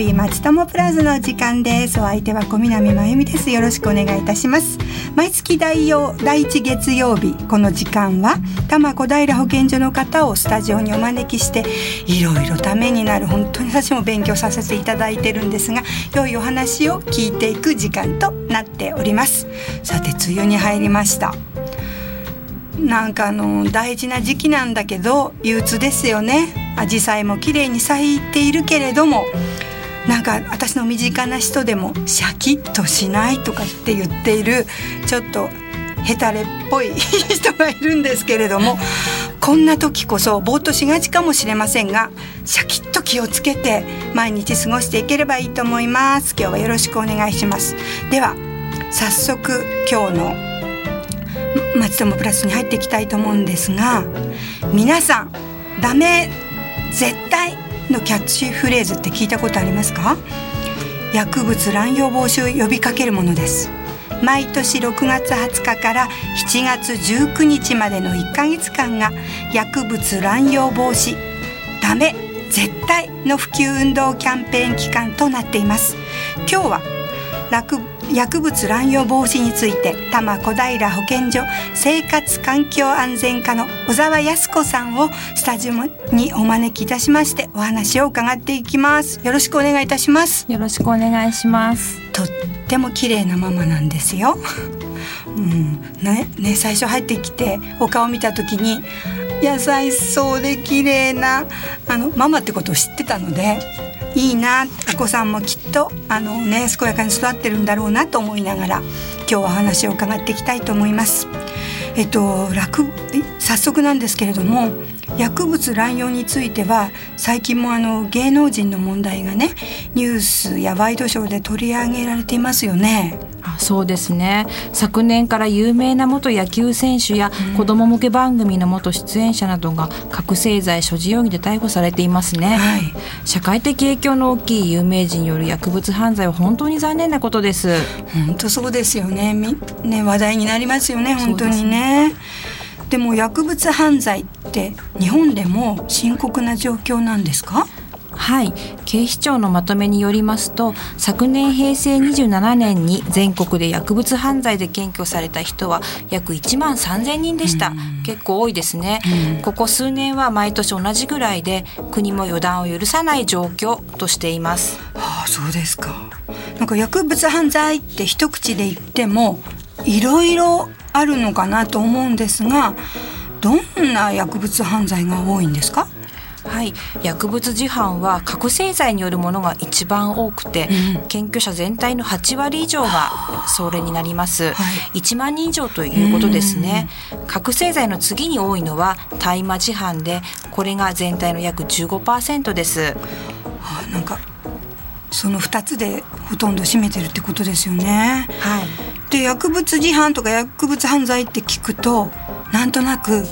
日松友プラズの時間です。お相手は小南真由美です。よろしくお願いいたします。毎月第曜第一月曜日この時間は多摩小平保健所の方をスタジオにお招きしていろいろためになる本当に私も勉強させていただいてるんですが良いお話を聞いていく時間となっております。さて梅雨に入りました。なんかあの大事な時期なんだけど憂鬱ですよね。紫陽花も綺麗に咲いているけれどもなんか私の身近な人でもシャキッとしないとかって言っているちょっとヘタレっぽい人がいるんですけれどもこんな時こそぼーっとしがちかもしれませんがシャキッと気をつけて毎日過ごしていければいいと思います。今日はよろしくお願いします。では早速今日の松友プラスに入っていきたいと思うんですが皆さんダメ絶対のキャッチフレーズって聞いたことありますか？薬物乱用防止を呼びかけるものです。毎年6月20日から7月19日までの1ヶ月間が薬物乱用防止ダメ絶対の普及運動キャンペーン期間となっています。今日は薬物乱用防止について多摩小平保健所生活環境安全課の小沢康子さんをスタジオにお招きいたしましてお話を伺っていきます。よろしくお願いいたします。よろしくお願いします。とっても綺麗なママなんですよ。うん。ねね最初入ってきてお顔見た時に優しそうで綺麗なあのママってことを知ってたのでいいなお子さんもきっとあのね健やかに育ってるんだろうなと思いながら今日はお話を伺っていきたいと思います。えっと楽早速なんですけれども薬物乱用については最近もあの芸能人の問題がねニュースやワイドショーで取り上げられていますよね。あそうですね。昨年から有名な元野球選手や子ども向け番組の元出演者などが覚醒剤所持容疑で逮捕されていますね、はい、社会的影響の大きい有名人による薬物犯罪は本当に残念なことです。本当そうですよね。ね話題になりますよね。本当にねでも薬物犯罪って日本でも深刻な状況なんですか？はい。警視庁のまとめによりますと昨年平成27年に全国で薬物犯罪で検挙された人は約1万3000人でした、結構多いですね、ここ数年は毎年同じぐらいで国も予断を許さない状況としています。はあそうですか。なんか薬物犯罪って一口で言ってもいろいろあるのかなと思うんですがどんな薬物犯罪が多いんですか？はい。薬物事犯は覚醒剤によるものが一番多くて、うん、検挙者全体の8割以上がそれになります、はい、1万人以上ということですね。覚醒剤の次に多いのは大麻事犯でこれが全体の約15%です、はあ、なんかその2つでほとんど占めてるってことですよね。はい、で薬物事犯とか薬物犯罪って聞くとなんとなく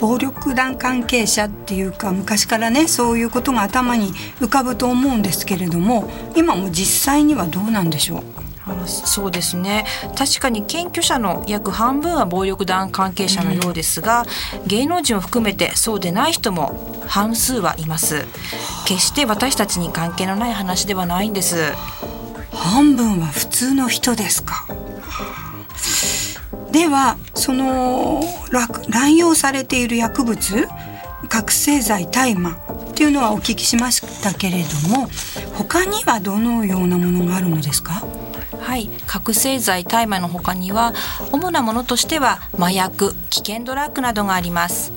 暴力団関係者っていうか昔からねそういうことが頭に浮かぶと思うんですけれども今も実際にはどうなんでしょう？そうですね。確かに検挙者の約半分は暴力団関係者のようですが、うん、芸能人を含めてそうでない人も半数はいます。決して私たちに関係のない話ではないんです。半分は普通の人ですか？ではその乱用されている薬物覚醒剤大麻っていうのはお聞きしましたけれども他にはどのようなものがあるのですか？はい。覚醒剤大麻の他には主なものとしては麻薬危険ドラッグなどがあります。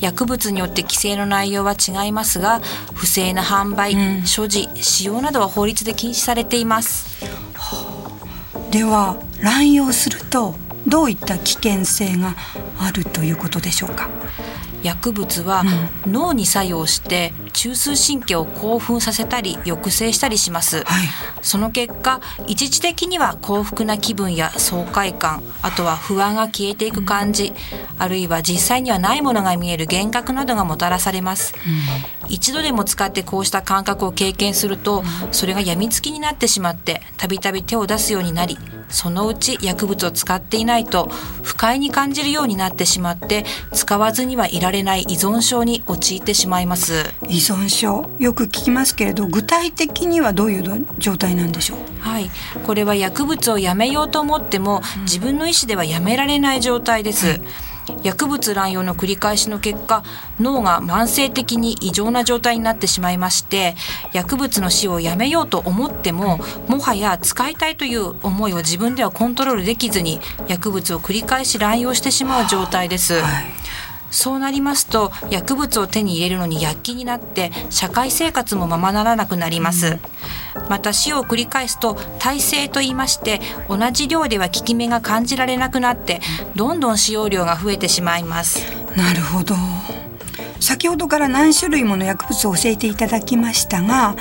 薬物によって規制の内容は違いますが不正な販売、うん、所持使用などは法律で禁止されています、はあ、では乱用するとどういった危険性があるということでしょうか？薬物は脳に作用して中枢神経を興奮させたり抑制したりします、はい、その結果一時的には幸福な気分や爽快感あとは不安が消えていく感じ、うん、あるいは実際にはないものが見える幻覚などがもたらされます、うん、一度でも使ってこうした感覚を経験するとそれが病みつきになってしまってたびたび手を出すようになりそのうち薬物を使っていないと不快に感じるようになってしまって使わずにはいられない依存症に陥ってしまいます。依存症よく聞きますけれど具体的にはどういう状態なんでしょう？はい。これは薬物をやめようと思っても自分の意思ではやめられない状態です、うん薬物乱用の繰り返しの結果脳が慢性的に異常な状態になってしまいまして薬物の使用をやめようと思ってももはや使いたいという思いを自分ではコントロールできずに薬物を繰り返し乱用してしまう状態です。はいそうなりますと薬物を手に入れるのに躍起になって社会生活もままならなくなります。また死を繰り返すと耐性と言いまして同じ量では効き目が感じられなくなってどんどん使用量が増えてしまいますなるほど先ほどから何種類もの薬物を教えていただきましたが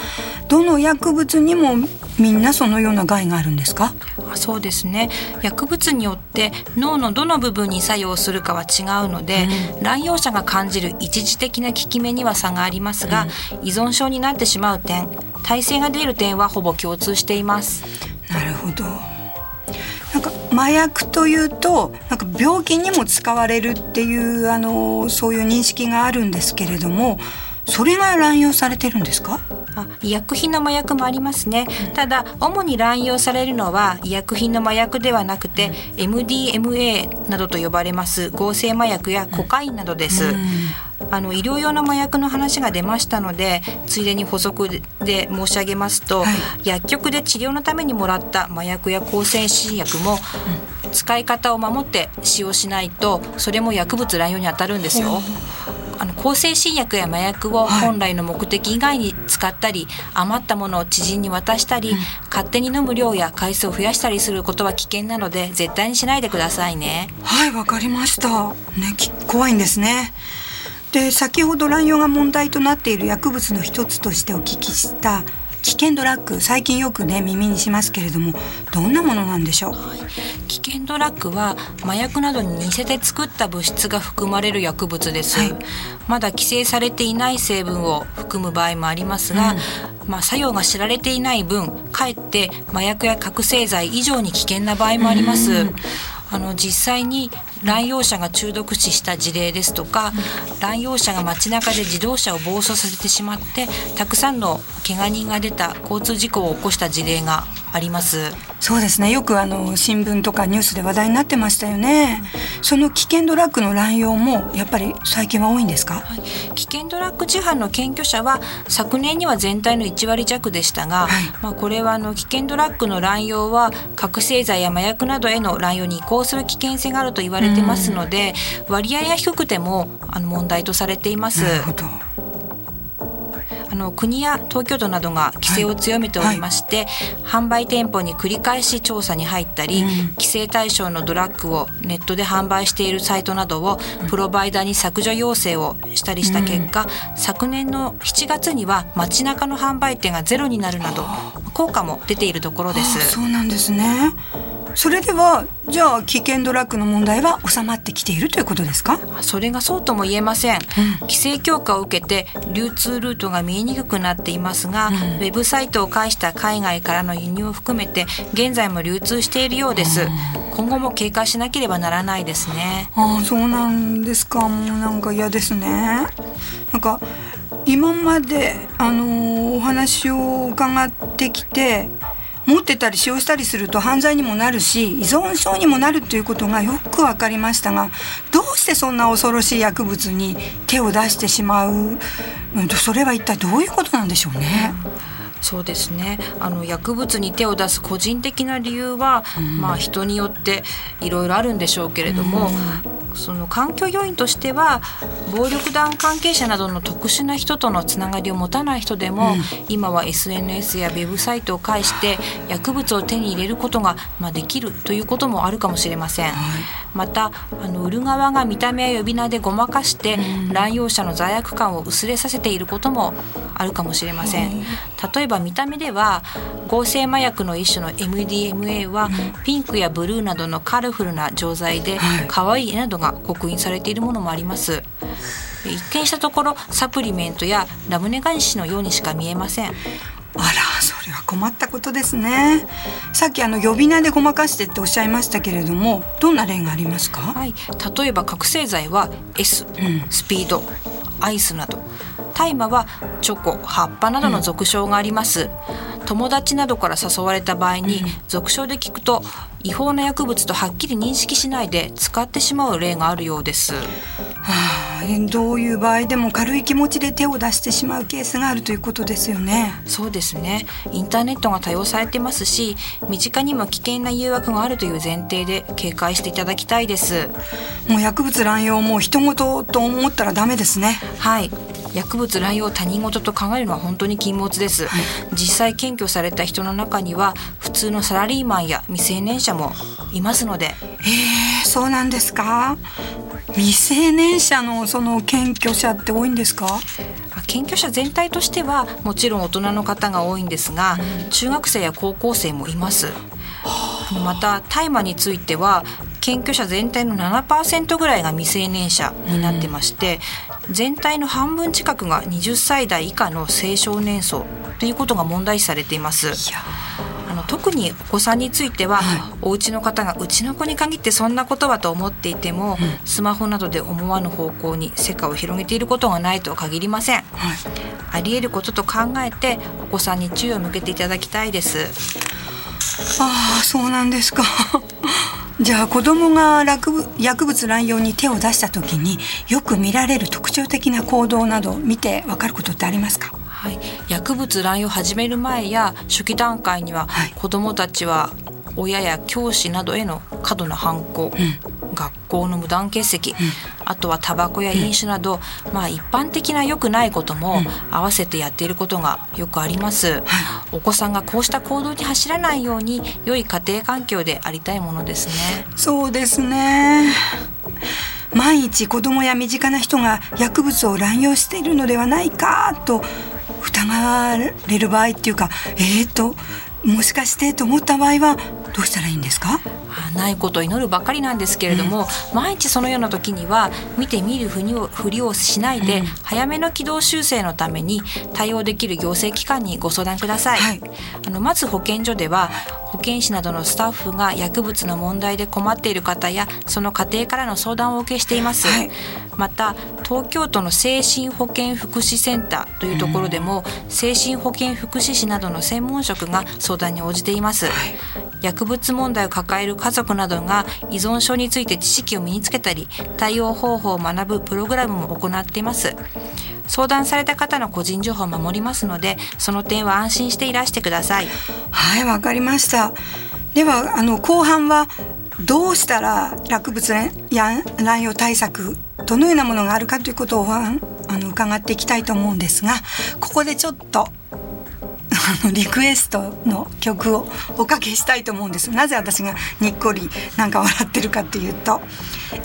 どの薬物にもみんなそのような害があるんですか？そうですね。薬物によって脳のどの部分に作用するかは違うので、うん、乱用者が感じる一時的な効き目には差がありますが、うん、依存症になってしまう点耐性が出る点はほぼ共通しています。なるほど。なんか麻薬というとなんか病気にも使われるっていうあのそういう認識があるんですけれどもそれが乱用されてるんですか？あ医薬品の麻薬もありますね、ただ主に乱用されるのは医薬品の麻薬ではなくて、MDMA などと呼ばれます。合成麻薬やコカインなどです、あの医療用の麻薬の話が出ましたのでついでに補足で申し上げますと、はい、薬局で治療のためにもらった麻薬や抗生新薬も、うん、使い方を守って使用しないとそれも薬物乱用にあたるんですよ。あの抗生新薬や麻薬を本来の目的以外に使ったり、はい、余ったものを知人に渡したり、うん、勝手に飲む量や回数を増やしたりすることは危険なので絶対にしないでくださいね。はいわかりました。ね怖いんですね。で先ほど乱用が問題となっている薬物の一つとしてお聞きした危険ドラッグ最近よくね耳にしますけれどもどんなものなんでしょう、はい、危険ドラッグは麻薬などに似せて作った物質が含まれる薬物です、はい、まだ規制されていない成分を含む場合もありますが、うん、まあ、作用が知られていない分かえって麻薬や覚醒剤以上に危険な場合もあります、うん。あの実際に乱用者が中毒死した事例ですとか、乱用者が街中で自動車を暴走させてしまってたくさんの怪我人が出た交通事故を起こした事例があります。そうですね。よくあの新聞とかニュースで話題になってましたよね、うん、その危険ドラッグの乱用もやっぱり最近は多いんですか、はい、危険ドラッグ事犯の検挙者は昨年には全体の1割弱でしたが、はい、まあ、これはあの危険ドラッグの乱用は覚醒剤や麻薬などへの乱用に移行する危険性があると言われてますので、うん、割合が低くてもあの問題とされています。あの国や東京都などが規制を強めておりまして、はい。はい、販売店舗に繰り返し調査に入ったり、うん、規制対象のドラッグをネットで販売しているサイトなどをプロバイダーに削除要請をしたりした結果、うん、昨年の7月には街中の販売店がゼロになるなど効果も出ているところです。そうなんですねそれではじゃあ危険ドラッグの問題は収まってきているということですか？それがそうとも言えません、うん、規制強化を受けて流通ルートが見えにくくなっていますが、うん、ウェブサイトを介した海外からの輸入を含めて現在も流通しているようです、今後も警戒しなければならないですね。ああそうなんですか。もうなんか嫌ですね。なんか今まであのお話を伺ってきて持ってたり使用したりすると犯罪にもなるし依存症にもなるということがよく分かりましたがどうしてそんな恐ろしい薬物に手を出してしまう、うん、それは一体どういうことなんでしょうね。そうですね。あの薬物に手を出す個人的な理由は、うん、まあ人によっていろいろあるんでしょうけれども、うん、その環境要因としては暴力団関係者などの特殊な人とのつながりを持たない人でも、うん、今は SNS やウェブサイトを介して薬物を手に入れることが、まあ、できるということもあるかもしれません。はい。またあの売る側が見た目や呼び名でごまかして乱用者の罪悪感を薄れさせていることもあるかもしれません。例えば見た目では合成麻薬の一種の MDMA はピンクやブルーなどのカラフルな錠剤で可愛い絵などが刻印されているものもあります。一見したところサプリメントやラムネガニシのようにしか見えません。あらそれは困ったことですね。さっきあの呼び名でごまかしてっておっしゃいましたけれどもどんな例がありますか？はい。例えば覚醒剤は S、うん、スピードアイスなど大麻はチョコ葉っぱなどの俗称があります、うん、友達などから誘われた場合に、俗称で聞くと違法な薬物とはっきり認識しないで使ってしまう例があるようです。はあ、どういう場合でも軽い気持ちで手を出してしまうケースがあるということですよね。そうですね。インターネットが多用されてますし、身近にも危険な誘惑があるという前提で警戒していただきたいです。もう薬物乱用も人事と思ったらダメですね。はい。薬物乱用を他人事と考えるのは本当に禁物です、はい、実際検挙された人の中には普通のサラリーマンや未成年者もいますのでえー、そうなんですか？未成年者のその検挙者って多いんですか？検挙者全体としてはもちろん大人の方が多いんですが、うん、中学生や高校生もいます。また大麻については検挙者全体の7%ぐらいが未成年者になってまして、うん、全体の半分近くが20歳代以下の青少年層ということが問題視されています。あの特にお子さんについては、はい、お家の方がうちの子に限ってそんなことはと思っていても、うん、スマホなどで思わぬ方向に世界を広げていることがないとは限りません、はい、ありえることと考えてお子さんに注意を向けていただきたいです。ああそうなんですか。じゃあ子供が薬物乱用に手を出した時によく見られる特徴的な行動など見てわかることってありますか？はい、薬物乱用を始める前や初期段階には、はい、子どもたちは親や教師などへの過度な反抗、うん、学校の無断欠席、うん、あとはタバコや飲酒など、うん、まあ一般的な良くないことも合わせてやっていることがよくあります、お子さんがこうした行動に走らないように良い家庭環境でありたいものですね。そうですね。万一子供や身近な人が薬物を乱用しているのではないかと疑われる場合っていうかえっ、ー、ともしかしてと思った場合はどうしたらいいんですか？ないことを祈るばかりなんですけれども、うん、毎日そのような時には見て見るふりをふりをしないで、うん、早めの軌道修正のために対応できる行政機関にご相談ください、はい、あのまず保健所では保健師などのスタッフが薬物の問題で困っている方やその家庭からの相談をお受けしています、はい、また東京都の精神保健福祉センターというところでも、うん、精神保健福祉士などの専門職が相談に応じています、はい、薬物問題を抱える家族などが依存症について知識を身につけたり対応方法を学ぶプログラムも行っています。相談された方の個人情報を守りますのでその点は安心していらしてください。はいわかりました。ではあの後半はどうしたら薬物や乱用対策どのようなものがあるかということをあの伺っていきたいと思うんですがここでちょっとあのリクエストの曲をおかけしたいと思うんです。なぜ私がにっこりなんか笑ってるかっていうと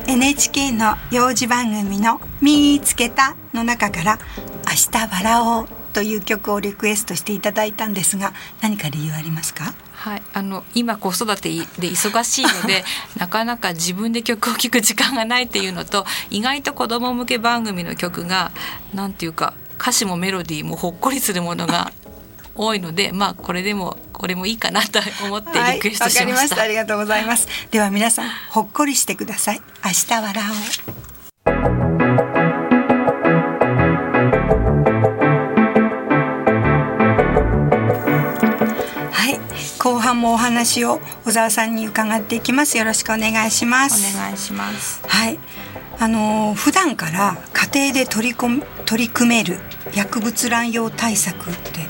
NHK の幼児番組の「見つけた」の中から「明日笑おう」という曲をリクエストしていただいたんですが何か理由ありますか？はい、あの今子育てで忙しいので なかなか自分で曲を聴く時間がないっていうのと意外と子ども向け番組の曲が何ていうか歌詞もメロディーもほっこりするものが 多いのでまあこれでもこれもいいかなと思ってリクエストしました、はい、ありがとうございます。では皆さんほっこりしてください。明日笑おうもお話を小沢さんに伺っていきます。よろしくお願いします。お願いします。はい。あの普段から家庭で取り込取り組める薬物乱用対策って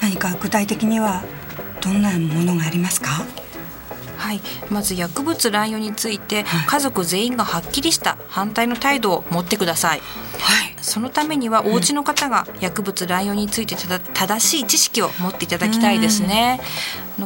何か具体的にはどんなものがありますか？はい、まず薬物乱用について、家族全員がはっきりした反対の態度を持ってください。はい、そのためにはお家の方が薬物乱用について正しい知識を持っていただきたいですね。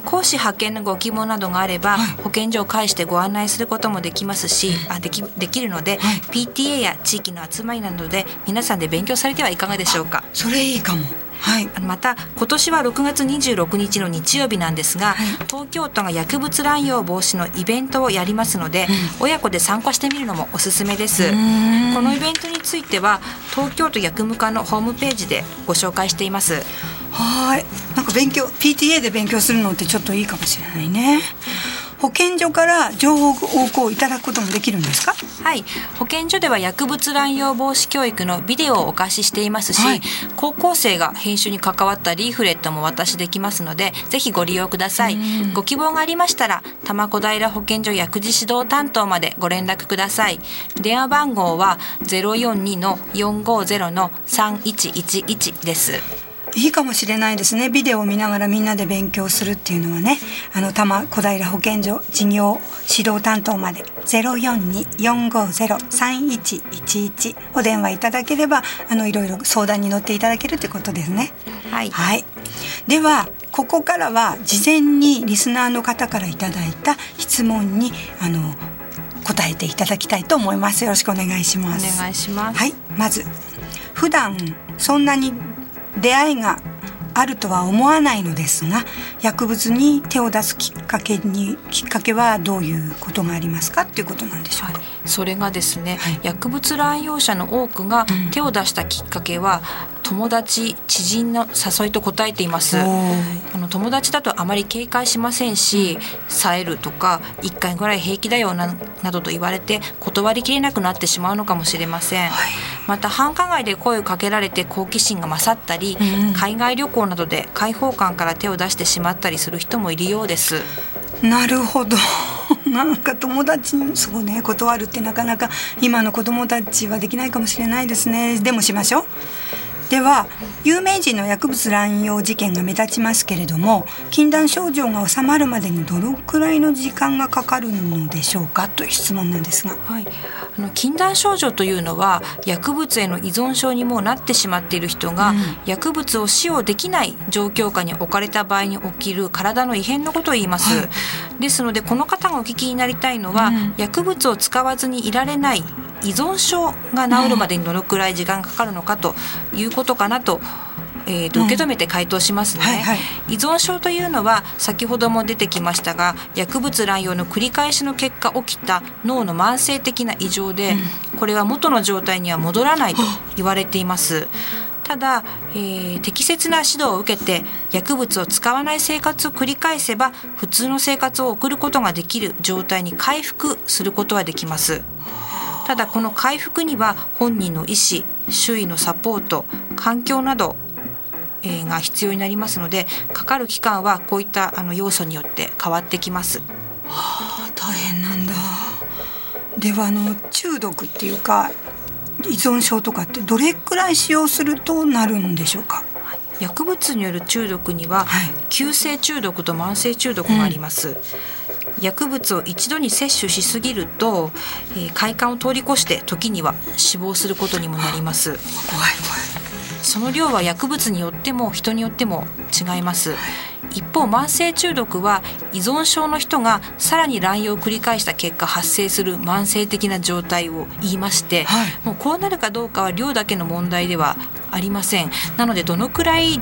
講師派遣のご希望などがあれば、はい、保健所を介してご案内することもできますし、あできできるので、はい、PTA や地域の集まりなどで皆さんで勉強されてはいかがでしょうか。それいいかも。はい、また今年は6月26日の日曜日なんですが、はい、東京都が薬物乱用防止のイベントをやりますので、うん、親子で参加してみるのもおすすめです。このイベントについては東京都薬務課のホームページでご紹介しています。はい。なんかか勉強 PTA で勉強するのってちょっといいかもしれないね。保健所から情報をこういただくこともできるんですか？はい。保健所では薬物乱用防止教育のビデオをお貸ししていますし、はい、高校生が編集に関わったリーフレットも渡しできますのでぜひご利用ください。ご希望がありましたら多摩小平保健所薬事指導担当までご連絡ください。電話番号は042の450の3111ですいいかもしれないですねビデオを見ながらみんなで勉強するっていうのはねあの多摩小平保健所事業指導担当まで0424503111お電話いただければあのいろいろ相談に乗っていただけるってことですね。はい、はい、ではここからは事前にリスナーの方からいただいた質問にあの答えていただきたいと思います。よろしくお願いします。お願いします。はい、まず普段そんなに出会いがあるとは思わないのですが薬物に手を出すきっかけにきっかけはどういうことがありますかっていうことなんでしょうか、はい、それがですね、はい、薬物乱用者の多くが手を出したきっかけは、友達知人の誘いと答えています。あの友達だとあまり警戒しませんし冴えるとか1回ぐらい平気だよななどと言われて断りきれなくなってしまうのかもしれません、はい、また繁華街で声をかけられて好奇心が勝ったり、うん、海外旅行などで開放感から手を出してしまったりする人もいるようです。なるほど。なんか友達にそうね断るってなかなか今の子供たちはできないかもしれないですね。でもしましょうでは有名人の薬物乱用事件が目立ちますけれども禁断症状が治まるまでにどのくらいの時間がかかるのでしょうかという質問なんですが、はい、あの禁断症状というのは薬物への依存症にもなってしまっている人が、うん、薬物を使用できない状況下に置かれた場合に起きる体の異変のことを言います、はい、ですのでこの方がお聞きになりたいのは、うん、薬物を使わずにいられない依存症が治るまでにどのくらい時間がかかるのかということかなと。えーと、受け止めて回答しますね、はいはい、依存症というのは先ほども出てきましたが薬物乱用の繰り返しの結果起きた脳の慢性的な異常で、うん、これは元の状態には戻らないと言われています。ただ、えー、適切な指導を受けて薬物を使わない生活を繰り返せば普通の生活を送ることができる状態に回復することはできます。ただこの回復には本人の意思周囲のサポート環境などが必要になりますのでかかる期間はこういったあの要素によって変わってきます。はあ、大変なんだ。ではあの中毒っていうか依存症とかってどれくらい使用するとなるんでしょうか？薬物による中毒には、はい、急性中毒と慢性中毒があります、うん薬物を一度に摂取しすぎると、えー、快感を通り越して時には死亡することにもなります。怖い怖い。その量は薬物によっても人によっても違います。一方慢性中毒は依存症の人がさらに乱用を繰り返した結果発生する慢性的な状態を言いまして、はい、もうこうなるかどうかは量だけの問題ではありません。なのでどのくらい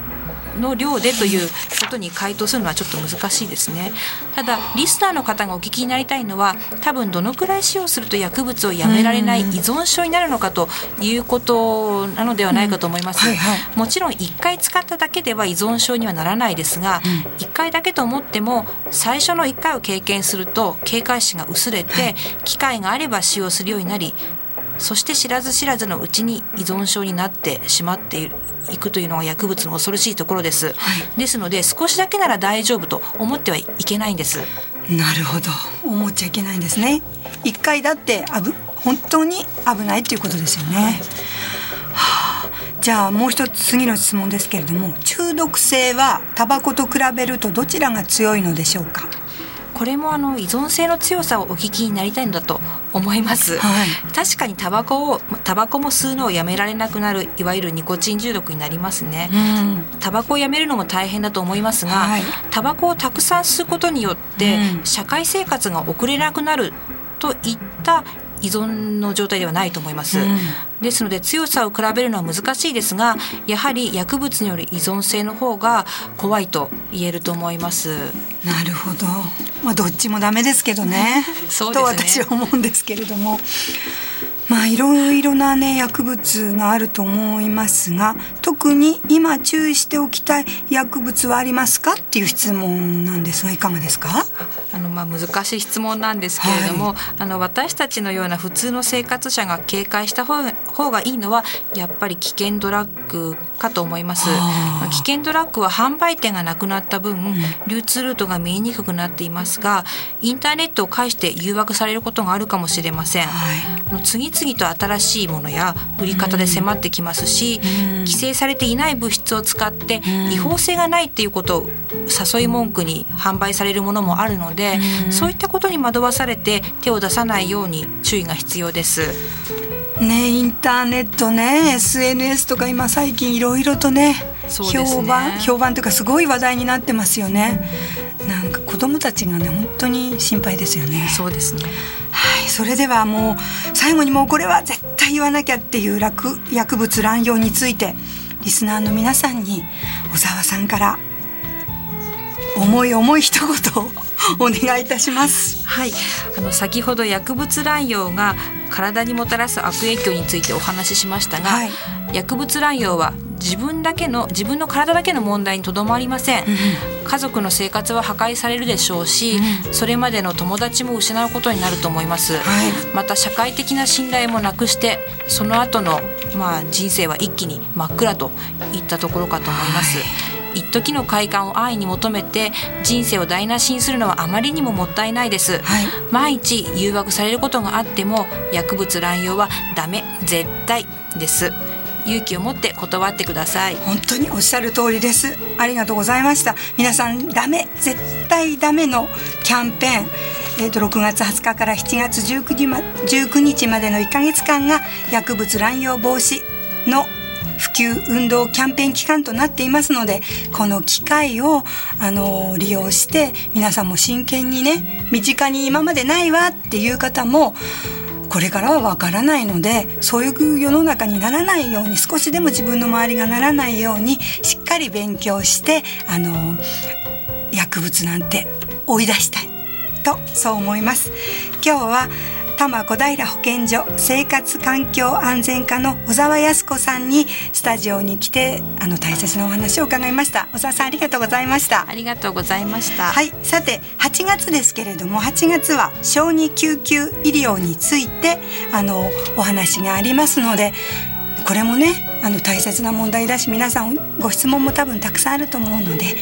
の量でということに回答するのはちょっと難しいですね。ただリスナーの方がお聞きになりたいのは多分どのくらい使用すると薬物をやめられない依存症になるのかということなのではないかと思います、はいはい、もちろん1回使っただけでは依存症にはならないですが、うん、1回だけと思っても最初の1回を経験すると警戒心が薄れて、はい、機会があれば使用するようになりそして知らず知らずのうちに依存症になってしまっているいくというのが薬物の恐ろしいところです、はい、ですので少しだけなら大丈夫と思ってはいけないんです。なるほど。思っちゃいけないんですね。一回だって危本当に危ないっていうことですよね、はい。はあ、じゃあもう一つ次の質問ですけれども中毒性はタバコと比べるとどちらが強いのでしょうか？これもあの依存性の強さをお聞きになりたいのだと思います、はい、確かにタバコをタバコも吸うのをやめられなくなるいわゆるニコチン中毒になりますね、うん、タバコをやめるのも大変だと思いますが、はい、タバコをたくさん吸うことによって、社会生活が送れなくなるといった依存の状態ではないと思います、うん、ですので強さを比べるのは難しいですがやはり薬物による依存性の方が怖いと言えると思います。なるほど。まあどっちもダメですけどね。そうですね。と私は思うんですけれどもまあいろいろなね薬物があると思いますが特に今注意しておきたい薬物はありますかっていう質問なんですがいかがですか？あのまあ難しい質問なんですけれども、はい、あの私たちのような普通の生活者が警戒した方方がいいのはやっぱり危険ドラッグかと思います。まあ、危険ドラッグは販売店がなくなった分、うん、流通ルートが見えにくくなっていますがインターネットを介して誘惑されることがあるかもしれません。はい、次々と新しいものや売り方で迫ってきますし、規制されていない物質を使って違法性がないっていうことを誘い文句に販売されるものもあるので、そういったことに惑わされて手を出さないように注意が必要です。ねインターネットね SNS とか今最近いろいろとね、ね、評判評判というかすごい話題になってますよね。なんか子供たちがね本当に心配ですよね。そうですね。はい、それではもう最後にもうこれは絶対言わなきゃっていう薬物乱用についてリスナーの皆さんに小沢さんから重い重い一言をお願いいたします。はい、あの先ほど薬物乱用が体にもたらす悪影響についてお話ししましたが、はい、薬物乱用は自分だけの自分の体だけの問題にとどまりません、うん、家族の生活は破壊されるでしょうし、うん、それまでの友達も失うことになると思います、はい、また社会的な信頼もなくしてその後のまあ人生は一気に真っ暗といったところかと思います、はい。一時の快感を安易に求めて人生を台無しにするのはあまりにももったいないです、はい、毎日誘惑されることがあっても薬物乱用はダメ絶対です勇気を持って断ってください。本当におっしゃる通りです。ありがとうございました。皆さんダメ絶対ダメのキャンペーン。えー、と6月20日から7月19日ま ,19 日までの1か月間が薬物乱用防止の普及運動キャンペーン期間となっていますのでこの機会をあの利用して皆さんも真剣にね身近に今までないわっていう方もこれからはわからないのでそういう世の中にならないように少しでも自分の周りがならないようにしっかり勉強してあの薬物なんて追い出したいとそう思います。今日は多摩小平保健所生活環境安全課の小沢康子さんにスタジオに来てあの大切なお話を伺いました。小沢さんありがとうございました。ありがとうございました。はい。さて8月ですけれども8月は小児救急医療についてあのお話がありますのでこれもねあの大切な問題だし皆さんご質問も多分たくさんあると思うので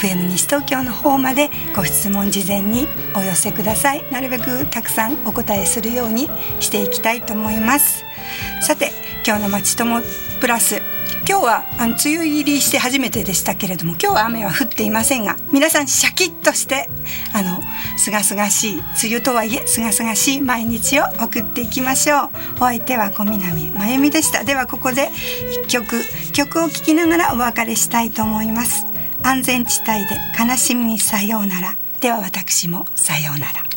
FM 西東京の方までご質問事前にお寄せください。なるべくたくさんお答えするようにしていきたいと思います。さて今日のまちともプラス今日はあの梅雨入りして初めてでしたけれども今日は雨は降っていませんが皆さんシャキッとしてあの清々しい梅雨とはいえ清々しい毎日を送っていきましょう。お相手は小南真由美でした。ではここで一曲曲を聴きながらお別れしたいと思います。安全地帯で悲しみにさようなら。では私もさようなら。